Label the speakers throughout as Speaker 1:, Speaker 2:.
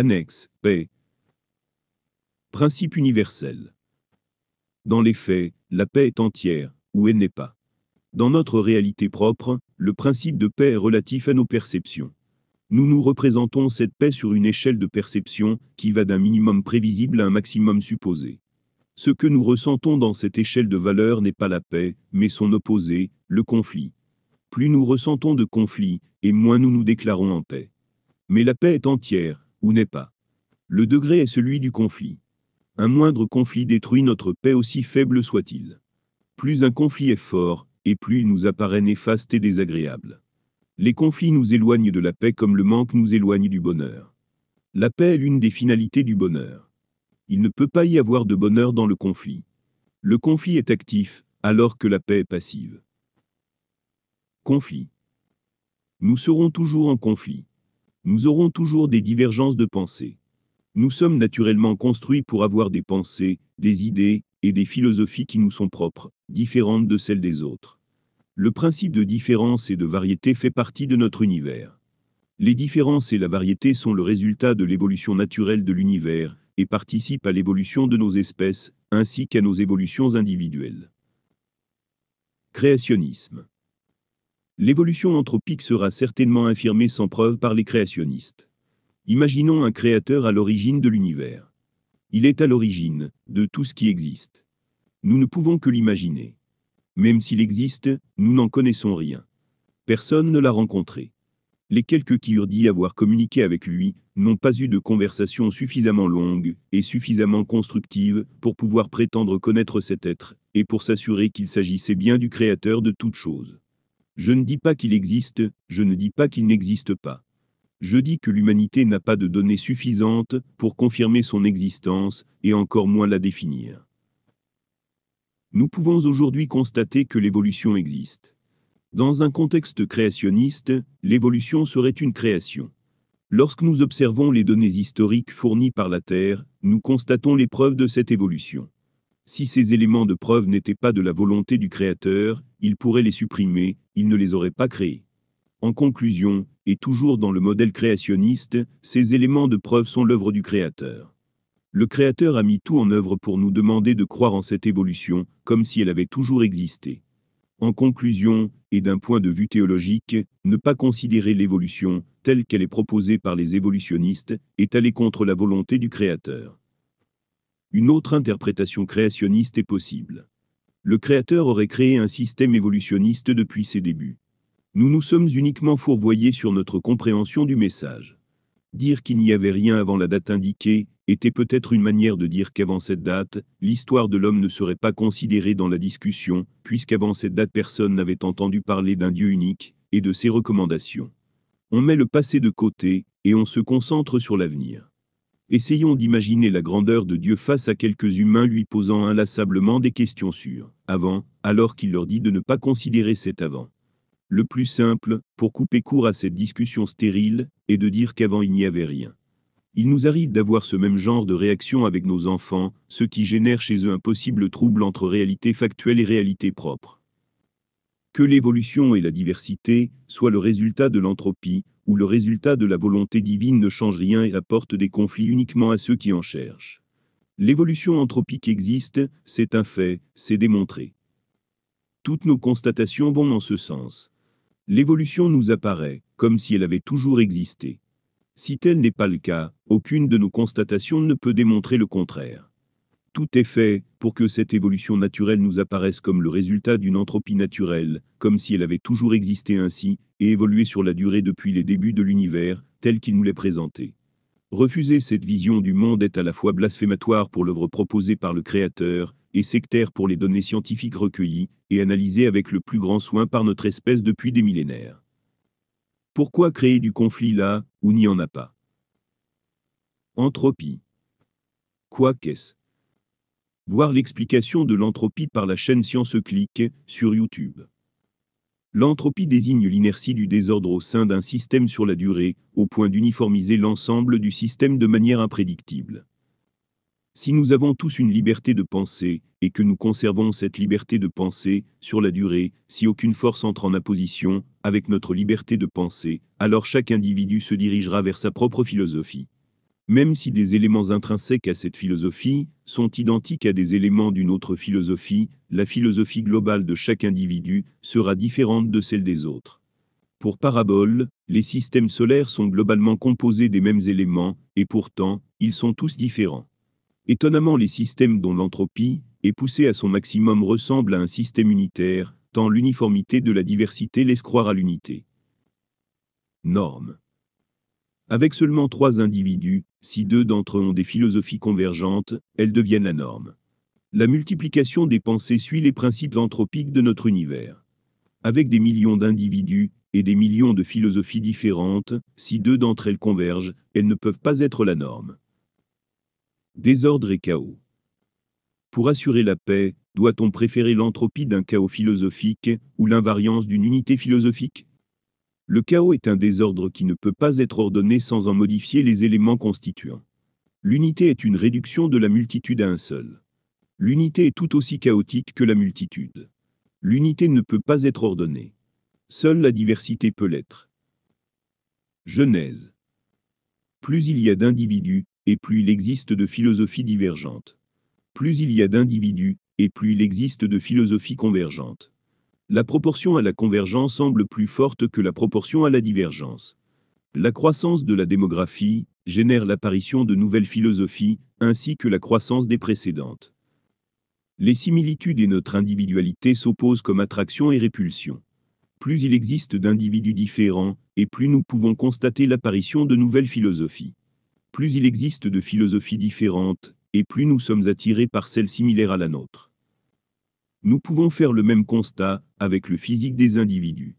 Speaker 1: Annexe, paix. Principe universel. Dans les faits, la paix est entière, ou elle n'est pas. Dans notre réalité propre, le principe de paix est relatif à nos perceptions. Nous nous représentons cette paix sur une échelle de perception qui va d'un minimum prévisible à un maximum supposé. Ce que nous ressentons dans cette échelle de valeur n'est pas la paix, mais son opposé, le conflit. Plus nous ressentons de conflit, et moins nous nous déclarons en paix. Mais la paix est entière, ou n'est pas. Le degré est celui du conflit. Un moindre conflit détruit notre paix aussi faible soit-il. Plus un conflit est fort, et plus il nous apparaît néfaste et désagréable. Les conflits nous éloignent de la paix comme le manque nous éloigne du bonheur. La paix est l'une des finalités du bonheur. Il ne peut pas y avoir de bonheur dans le conflit. Le conflit est actif, alors que la paix est passive. Conflit. Nous serons toujours en conflit. Nous aurons toujours des divergences de pensée. Nous sommes naturellement construits pour avoir des pensées, des idées, et des philosophies qui nous sont propres, différentes de celles des autres. Le principe de différence et de variété fait partie de notre univers. Les différences et la variété sont le résultat de l'évolution naturelle de l'univers, et participent à l'évolution de nos espèces, ainsi qu'à nos évolutions individuelles. Créationnisme. L'évolution anthropique sera certainement infirmée sans preuve par les créationnistes. Imaginons un créateur à l'origine de l'univers. Il est à l'origine de tout ce qui existe. Nous ne pouvons que l'imaginer. Même s'il existe, nous n'en connaissons rien. Personne ne l'a rencontré. Les quelques qui eurent dit avoir communiqué avec lui n'ont pas eu de conversation suffisamment longue et suffisamment constructive pour pouvoir prétendre connaître cet être, et pour s'assurer qu'il s'agissait bien du Créateur de toutes choses. Je ne dis pas qu'il existe, je ne dis pas qu'il n'existe pas. Je dis que l'humanité n'a pas de données suffisantes pour confirmer son existence, et encore moins la définir. Nous pouvons aujourd'hui constater que l'évolution existe. Dans un contexte créationniste, l'évolution serait une création. Lorsque nous observons les données historiques fournies par la Terre, nous constatons les preuves de cette évolution. Si ces éléments de preuve n'étaient pas de la volonté du Créateur, il pourrait les supprimer, il ne les aurait pas créés. En conclusion, et toujours dans le modèle créationniste, ces éléments de preuve sont l'œuvre du Créateur. Le Créateur a mis tout en œuvre pour nous demander de croire en cette évolution, comme si elle avait toujours existé. En conclusion, et d'un point de vue théologique, ne pas considérer l'évolution, telle qu'elle est proposée par les évolutionnistes, est aller contre la volonté du Créateur. Une autre interprétation créationniste est possible. Le Créateur aurait créé un système évolutionniste depuis ses débuts. Nous nous sommes uniquement fourvoyés sur notre compréhension du message. Dire qu'il n'y avait rien avant la date indiquée était peut-être une manière de dire qu'avant cette date, l'histoire de l'homme ne serait pas considérée dans la discussion, puisqu'avant cette date personne n'avait entendu parler d'un Dieu unique, et de ses recommandations. On met le passé de côté, et on se concentre sur l'avenir. Essayons d'imaginer la grandeur de Dieu face à quelques humains lui posant inlassablement des questions sur avant, alors qu'il leur dit de ne pas considérer cet avant. Le plus simple, pour couper court à cette discussion stérile, est de dire qu'avant il n'y avait rien. Il nous arrive d'avoir ce même genre de réaction avec nos enfants, ce qui génère chez eux un possible trouble entre réalité factuelle et réalité propre. Que l'évolution et la diversité soient le résultat de l'entropie, ou le résultat de la volonté divine ne change rien et apporte des conflits uniquement à ceux qui en cherchent. L'évolution anthropique existe, c'est un fait, c'est démontré. Toutes nos constatations vont dans ce sens. L'évolution nous apparaît, comme si elle avait toujours existé. Si tel n'est pas le cas, aucune de nos constatations ne peut démontrer le contraire. Tout est fait pour que cette évolution naturelle nous apparaisse comme le résultat d'une entropie naturelle, comme si elle avait toujours existé ainsi, et évolué sur la durée depuis les débuts de l'univers, tel qu'il nous l'est présenté. Refuser cette vision du monde est à la fois blasphématoire pour l'œuvre proposée par le Créateur, et sectaire pour les données scientifiques recueillies et analysées avec le plus grand soin par notre espèce depuis des millénaires. Pourquoi créer du conflit là, où n'y en a pas? Entropie. Quoi qu'est-ce Voir l'explication de l'entropie par la chaîne Science Click sur YouTube. L'entropie désigne l'inertie du désordre au sein d'un système sur la durée, au point d'uniformiser l'ensemble du système de manière imprédictible. Si nous avons tous une liberté de penser, et que nous conservons cette liberté de penser, sur la durée, si aucune force entre en opposition, avec notre liberté de penser, alors chaque individu se dirigera vers sa propre philosophie. Même si des éléments intrinsèques à cette philosophie sont identiques à des éléments d'une autre philosophie, la philosophie globale de chaque individu sera différente de celle des autres. Pour parabole, les systèmes solaires sont globalement composés des mêmes éléments, et pourtant, ils sont tous différents. Étonnamment, les systèmes dont l'entropie est poussée à son maximum ressemblent à un système unitaire, tant l'uniformité de la diversité laisse croire à l'unité. Norme. Avec seulement trois individus, si deux d'entre eux ont des philosophies convergentes, elles deviennent la norme. La multiplication des pensées suit les principes anthropiques de notre univers. Avec des millions d'individus et des millions de philosophies différentes, si deux d'entre elles convergent, elles ne peuvent pas être la norme. Désordre et chaos. Pour assurer la paix, doit-on préférer l'entropie d'un chaos philosophique ou l'invariance d'une unité philosophique? Le chaos est un désordre qui ne peut pas être ordonné sans en modifier les éléments constituants. L'unité est une réduction de la multitude à un seul. L'unité est tout aussi chaotique que la multitude. L'unité ne peut pas être ordonnée. Seule la diversité peut l'être. Genèse. Plus il y a d'individus, et plus il existe de philosophies divergentes. Plus il y a d'individus, et plus il existe de philosophies convergentes. La proportion à la convergence semble plus forte que la proportion à la divergence. La croissance de la démographie génère l'apparition de nouvelles philosophies, ainsi que la croissance des précédentes. Les similitudes et notre individualité s'opposent comme attraction et répulsion. Plus il existe d'individus différents, et plus nous pouvons constater l'apparition de nouvelles philosophies. Plus il existe de philosophies différentes, et plus nous sommes attirés par celles similaires à la nôtre. Nous pouvons faire le même constat avec le physique des individus.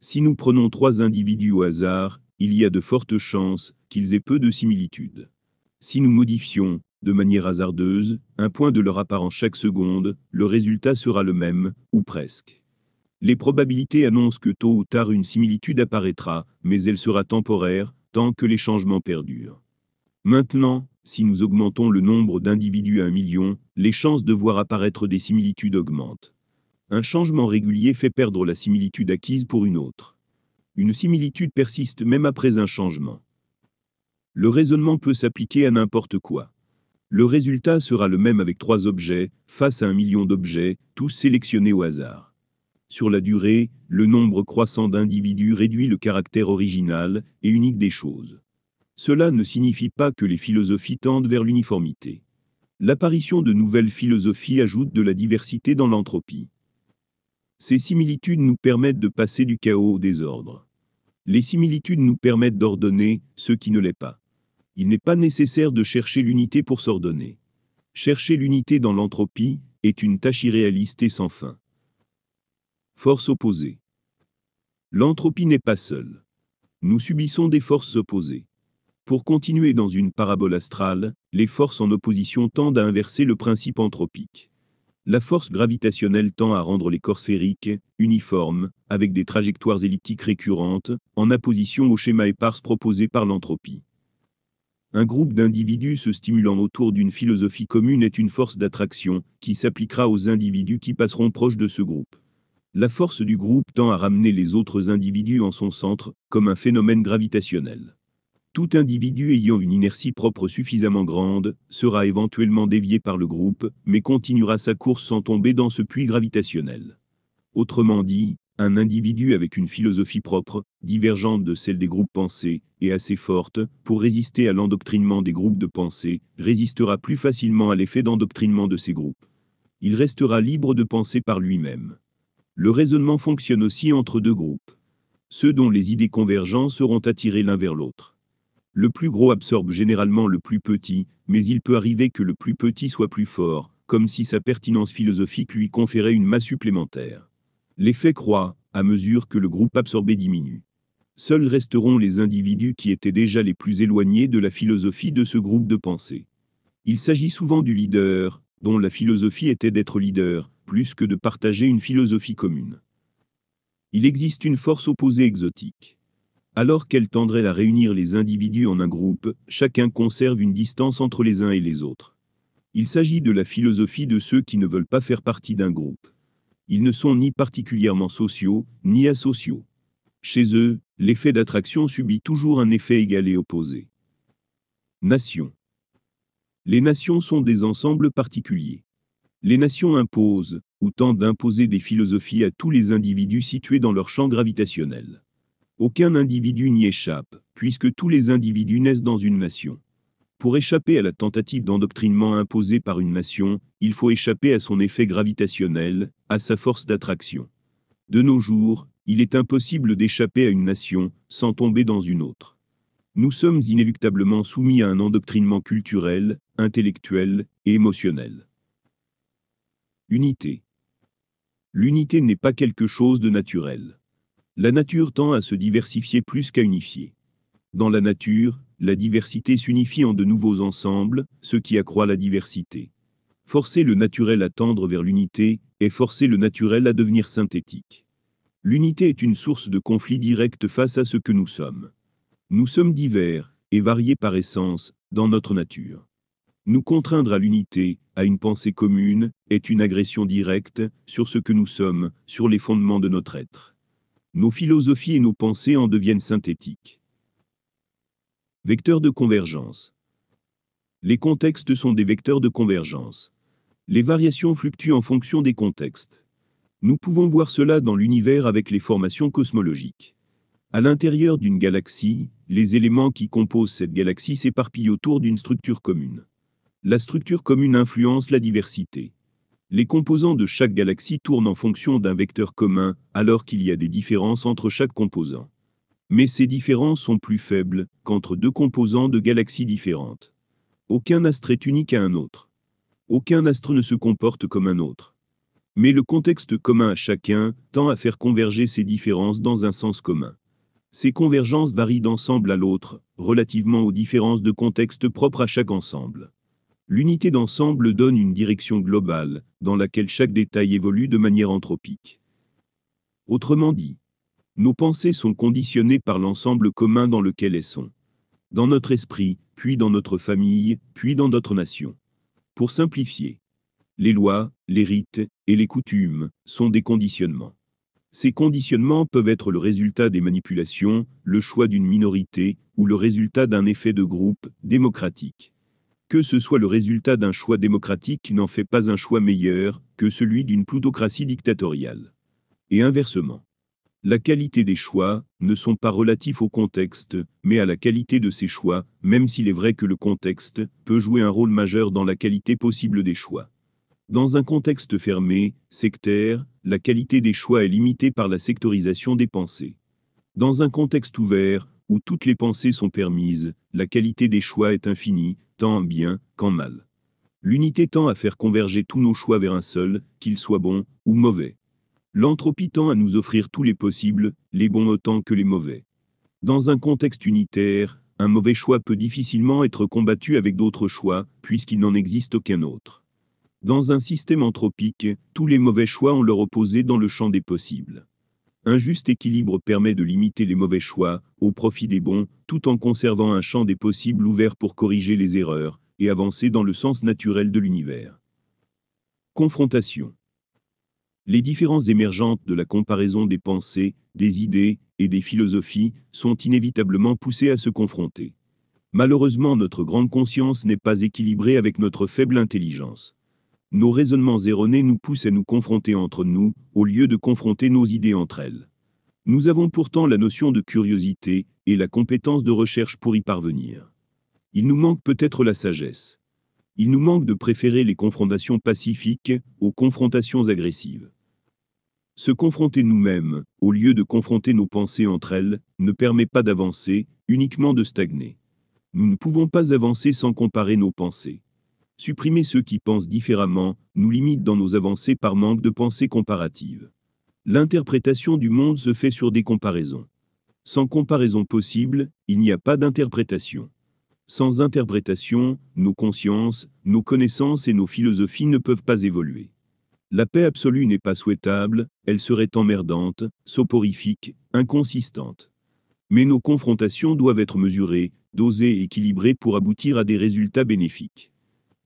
Speaker 1: Si nous prenons trois individus au hasard, il y a de fortes chances qu'ils aient peu de similitudes. Si nous modifions, de manière hasardeuse, un point de leur apparence chaque seconde, le résultat sera le même, ou presque. Les probabilités annoncent que tôt ou tard une similitude apparaîtra, mais elle sera temporaire, tant que les changements perdurent. Maintenant, si nous augmentons le nombre d'individus à un million, les chances de voir apparaître des similitudes augmentent. Un changement régulier fait perdre la similitude acquise pour une autre. Une similitude persiste même après un changement. Le raisonnement peut s'appliquer à n'importe quoi. Le résultat sera le même avec trois objets, face à un million d'objets, tous sélectionnés au hasard. Sur la durée, le nombre croissant d'individus réduit le caractère original et unique des choses. Cela ne signifie pas que les philosophies tendent vers l'uniformité. L'apparition de nouvelles philosophies ajoute de la diversité dans l'entropie. Ces similitudes nous permettent de passer du chaos au désordre. Les similitudes nous permettent d'ordonner ce qui ne l'est pas. Il n'est pas nécessaire de chercher l'unité pour s'ordonner. Chercher l'unité dans l'entropie est une tâche irréaliste et sans fin. Force opposée. L'entropie n'est pas seule. Nous subissons des forces opposées. Pour continuer dans une parabole astrale, les forces en opposition tendent à inverser le principe anthropique. La force gravitationnelle tend à rendre les corps sphériques, uniformes, avec des trajectoires elliptiques récurrentes, en opposition au schéma éparse proposé par l'entropie. Un groupe d'individus se stimulant autour d'une philosophie commune est une force d'attraction, qui s'appliquera aux individus qui passeront proche de ce groupe. La force du groupe tend à ramener les autres individus en son centre, comme un phénomène gravitationnel. Tout individu ayant une inertie propre suffisamment grande sera éventuellement dévié par le groupe, mais continuera sa course sans tomber dans ce puits gravitationnel. Autrement dit, un individu avec une philosophie propre, divergente de celle des groupes pensés, et assez forte, pour résister à l'endoctrinement des groupes de pensée, résistera plus facilement à l'effet d'endoctrinement de ces groupes. Il restera libre de penser par lui-même. Le raisonnement fonctionne aussi entre deux groupes. Ceux dont les idées convergentes seront attirés l'un vers l'autre. Le plus gros absorbe généralement le plus petit, mais il peut arriver que le plus petit soit plus fort, comme si sa pertinence philosophique lui conférait une masse supplémentaire. L'effet croît, à mesure que le groupe absorbé diminue. Seuls resteront les individus qui étaient déjà les plus éloignés de la philosophie de ce groupe de pensée. Il s'agit souvent du leader, dont la philosophie était d'être leader, plus que de partager une philosophie commune. Il existe une force opposée exotique. Alors qu'elle tendrait à réunir les individus en un groupe, chacun conserve une distance entre les uns et les autres. Il s'agit de la philosophie de ceux qui ne veulent pas faire partie d'un groupe. Ils ne sont ni particulièrement sociaux, ni asociaux. Chez eux, l'effet d'attraction subit toujours un effet égal et opposé. Nations. Les nations sont des ensembles particuliers. Les nations imposent, ou tentent d'imposer des philosophies à tous les individus situés dans leur champ gravitationnel. Aucun individu n'y échappe, puisque tous les individus naissent dans une nation. Pour échapper à la tentative d'endoctrinement imposée par une nation, il faut échapper à son effet gravitationnel, à sa force d'attraction. De nos jours, il est impossible d'échapper à une nation sans tomber dans une autre. Nous sommes inéluctablement soumis à un endoctrinement culturel, intellectuel et émotionnel. Unité. L'unité n'est pas quelque chose de naturel. La nature tend à se diversifier plus qu'à unifier. Dans la nature, la diversité s'unifie en de nouveaux ensembles, ce qui accroît la diversité. Forcer le naturel à tendre vers l'unité est forcer le naturel à devenir synthétique. L'unité est une source de conflit direct face à ce que nous sommes. Nous sommes divers et variés par essence dans notre nature. Nous contraindre à l'unité, à une pensée commune, est une agression directe sur ce que nous sommes, sur les fondements de notre être. Nos philosophies et nos pensées en deviennent synthétiques. Vecteurs de convergence. Les contextes sont des vecteurs de convergence. Les variations fluctuent en fonction des contextes. Nous pouvons voir cela dans l'univers avec les formations cosmologiques. À l'intérieur d'une galaxie, les éléments qui composent cette galaxie s'éparpillent autour d'une structure commune. La structure commune influence la diversité. Les composants de chaque galaxie tournent en fonction d'un vecteur commun, alors qu'il y a des différences entre chaque composant. Mais ces différences sont plus faibles qu'entre deux composants de galaxies différentes. Aucun astre est unique à un autre. Aucun astre ne se comporte comme un autre. Mais le contexte commun à chacun tend à faire converger ces différences dans un sens commun. Ces convergences varient d'ensemble à l'autre, relativement aux différences de contexte propres à chaque ensemble. L'unité d'ensemble donne une direction globale, dans laquelle chaque détail évolue de manière anthropique. Autrement dit, nos pensées sont conditionnées par l'ensemble commun dans lequel elles sont. Dans notre esprit, puis dans notre famille, puis dans notre nation. Pour simplifier, les lois, les rites et les coutumes sont des conditionnements. Ces conditionnements peuvent être le résultat des manipulations, le choix d'une minorité ou le résultat d'un effet de groupe démocratique. Que ce soit le résultat d'un choix démocratique n'en fait pas un choix meilleur que celui d'une plutocratie dictatoriale. Et inversement. La qualité des choix ne sont pas relatifs au contexte, mais à la qualité de ces choix, même s'il est vrai que le contexte peut jouer un rôle majeur dans la qualité possible des choix. Dans un contexte fermé, sectaire, la qualité des choix est limitée par la sectorisation des pensées. Dans un contexte ouvert, où toutes les pensées sont permises, la qualité des choix est infinie, tant en bien qu'en mal. L'unité tend à faire converger tous nos choix vers un seul, qu'il soit bon ou mauvais. L'entropie tend à nous offrir tous les possibles, les bons autant que les mauvais. Dans un contexte unitaire, un mauvais choix peut difficilement être combattu avec d'autres choix, puisqu'il n'en existe aucun autre. Dans un système anthropique, tous les mauvais choix ont leur opposé dans le champ des possibles. Un juste équilibre permet de limiter les mauvais choix, au profit des bons, tout en conservant un champ des possibles ouvert pour corriger les erreurs, et avancer dans le sens naturel de l'univers. Confrontation. Les différences émergentes de la comparaison des pensées, des idées et des philosophies sont inévitablement poussées à se confronter. Malheureusement, notre grande conscience n'est pas équilibrée avec notre faible intelligence. Nos raisonnements erronés nous poussent à nous confronter entre nous, au lieu de confronter nos idées entre elles. Nous avons pourtant la notion de curiosité et la compétence de recherche pour y parvenir. Il nous manque peut-être la sagesse. Il nous manque de préférer les confrontations pacifiques aux confrontations agressives. Se confronter nous-mêmes, au lieu de confronter nos pensées entre elles, ne permet pas d'avancer, uniquement de stagner. Nous ne pouvons pas avancer sans comparer nos pensées. Supprimer ceux qui pensent différemment nous limite dans nos avancées par manque de pensée comparative. L'interprétation du monde se fait sur des comparaisons. Sans comparaison possible, il n'y a pas d'interprétation. Sans interprétation, nos consciences, nos connaissances et nos philosophies ne peuvent pas évoluer. La paix absolue n'est pas souhaitable, elle serait emmerdante, soporifique, inconsistante. Mais nos confrontations doivent être mesurées, dosées et équilibrées pour aboutir à des résultats bénéfiques.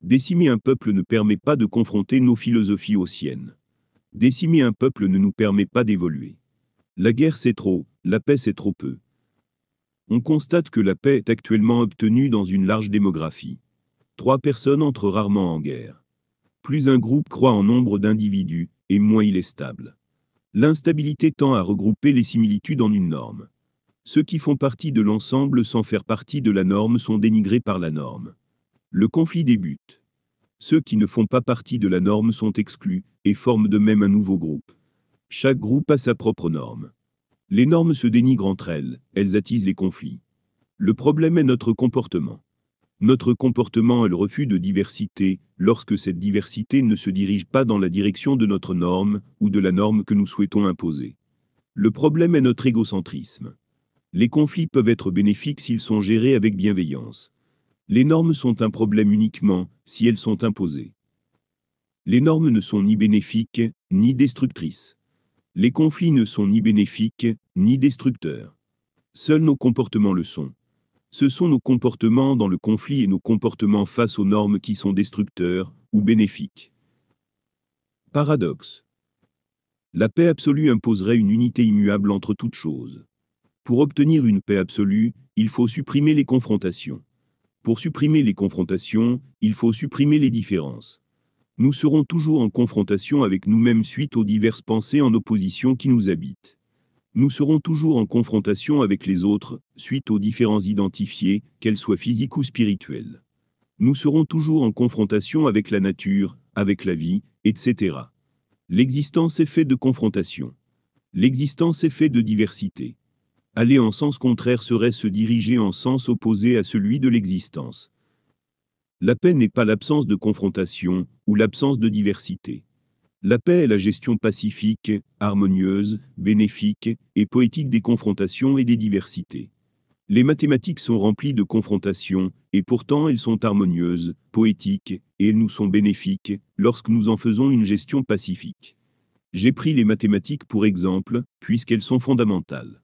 Speaker 1: Décimer un peuple ne permet pas de confronter nos philosophies aux siennes. Décimer un peuple ne nous permet pas d'évoluer. La guerre c'est trop, la paix c'est trop peu. On constate que la paix est actuellement obtenue dans une large démographie. Trois personnes entrent rarement en guerre. Plus un groupe croît en nombre d'individus, et moins il est stable. L'instabilité tend à regrouper les similitudes en une norme. Ceux qui font partie de l'ensemble sans faire partie de la norme sont dénigrés par la norme. Le conflit débute. Ceux qui ne font pas partie de la norme sont exclus, et forment de même un nouveau groupe. Chaque groupe a sa propre norme. Les normes se dénigrent entre elles, elles attisent les conflits. Le problème est notre comportement. Notre comportement est le refus de diversité, lorsque cette diversité ne se dirige pas dans la direction de notre norme, ou de la norme que nous souhaitons imposer. Le problème est notre égocentrisme. Les conflits peuvent être bénéfiques s'ils sont gérés avec bienveillance. Les normes sont un problème uniquement si elles sont imposées. Les normes ne sont ni bénéfiques, ni destructrices. Les conflits ne sont ni bénéfiques, ni destructeurs. Seuls nos comportements le sont. Ce sont nos comportements dans le conflit et nos comportements face aux normes qui sont destructeurs ou bénéfiques. Paradoxe. La paix absolue imposerait une unité immuable entre toutes choses. Pour obtenir une paix absolue, il faut supprimer les confrontations. Pour supprimer les confrontations, il faut supprimer les différences. Nous serons toujours en confrontation avec nous-mêmes suite aux diverses pensées en opposition qui nous habitent. Nous serons toujours en confrontation avec les autres, suite aux différences identifiés, qu'elles soient physiques ou spirituelles. Nous serons toujours en confrontation avec la nature, avec la vie, etc. L'existence est faite de confrontation. L'existence est faite de diversité. Aller en sens contraire serait se diriger en sens opposé à celui de l'existence. La paix n'est pas l'absence de confrontation, ou l'absence de diversité. La paix est la gestion pacifique, harmonieuse, bénéfique et poétique des confrontations et des diversités. Les mathématiques sont remplies de confrontations, et pourtant elles sont harmonieuses, poétiques, et elles nous sont bénéfiques, lorsque nous en faisons une gestion pacifique. J'ai pris les mathématiques pour exemple, puisqu'elles sont fondamentales.